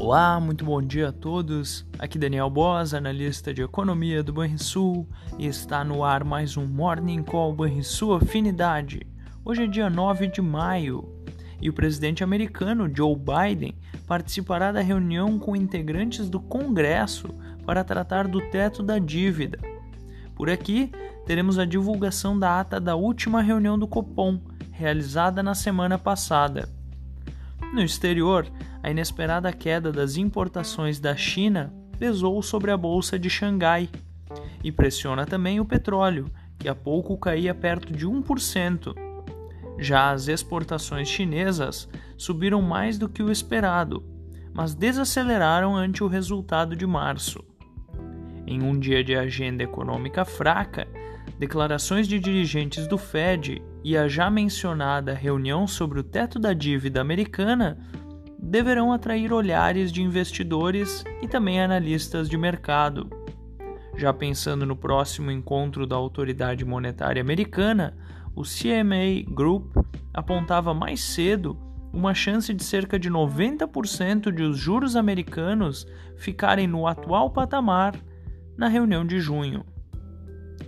Olá, muito bom dia a todos. Aqui Daniel Boas, analista de economia do Banrisul, e está no ar mais um Morning Call Banrisul Afinidade. Hoje é dia 9 de maio e o presidente americano Joe Biden participará da reunião com integrantes do Congresso para tratar do teto da dívida. Por aqui, teremos a divulgação da ata da última reunião do Copom, realizada na semana passada. No exterior, a inesperada queda das importações da China pesou sobre a bolsa de Xangai e pressiona também o petróleo, que há pouco caía perto de 1%. Já as exportações chinesas subiram mais do que o esperado, mas desaceleraram ante o resultado de março. Em um dia de agenda econômica fraca, declarações de dirigentes do Fed e a já mencionada reunião sobre o teto da dívida americana deverão atrair olhares de investidores e também analistas de mercado. Já pensando no próximo encontro da autoridade monetária americana, o CMA Group apontava mais cedo uma chance de cerca de 90% de os juros americanos ficarem no atual patamar na reunião de junho.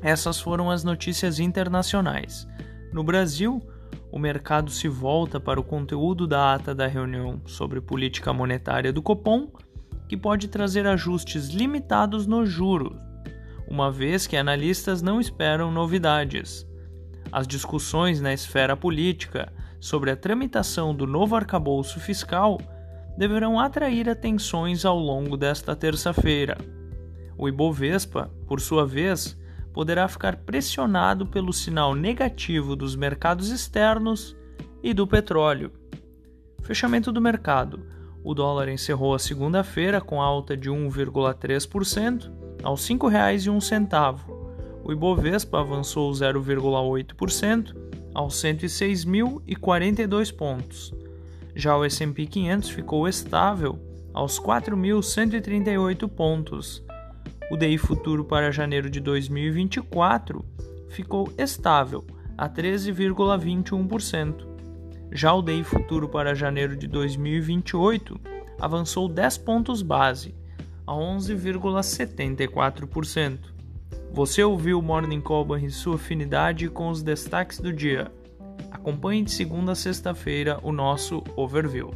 Essas foram as notícias internacionais. No Brasil, o mercado se volta para o conteúdo da ata da reunião sobre política monetária do Copom, que pode trazer ajustes limitados nos juros, uma vez que analistas não esperam novidades. As discussões na esfera política sobre a tramitação do novo arcabouço fiscal deverão atrair atenções ao longo desta terça-feira. O Ibovespa, por sua vez, poderá ficar pressionado pelo sinal negativo dos mercados externos e do petróleo. Fechamento do mercado. O dólar encerrou a segunda-feira com alta de 1,3% aos R$ 5,01. O Ibovespa avançou 0,8% aos 106.042 pontos. Já o S&P 500 ficou estável aos 4.138 pontos o DI futuro para janeiro de 2024 ficou estável a 13,21%. Já o DI futuro para janeiro de 2028 avançou 10 pontos base a 11,74%. Você ouviu o Morning Call e sua afinidade com os destaques do dia. Acompanhe de segunda a sexta-feira o nosso overview.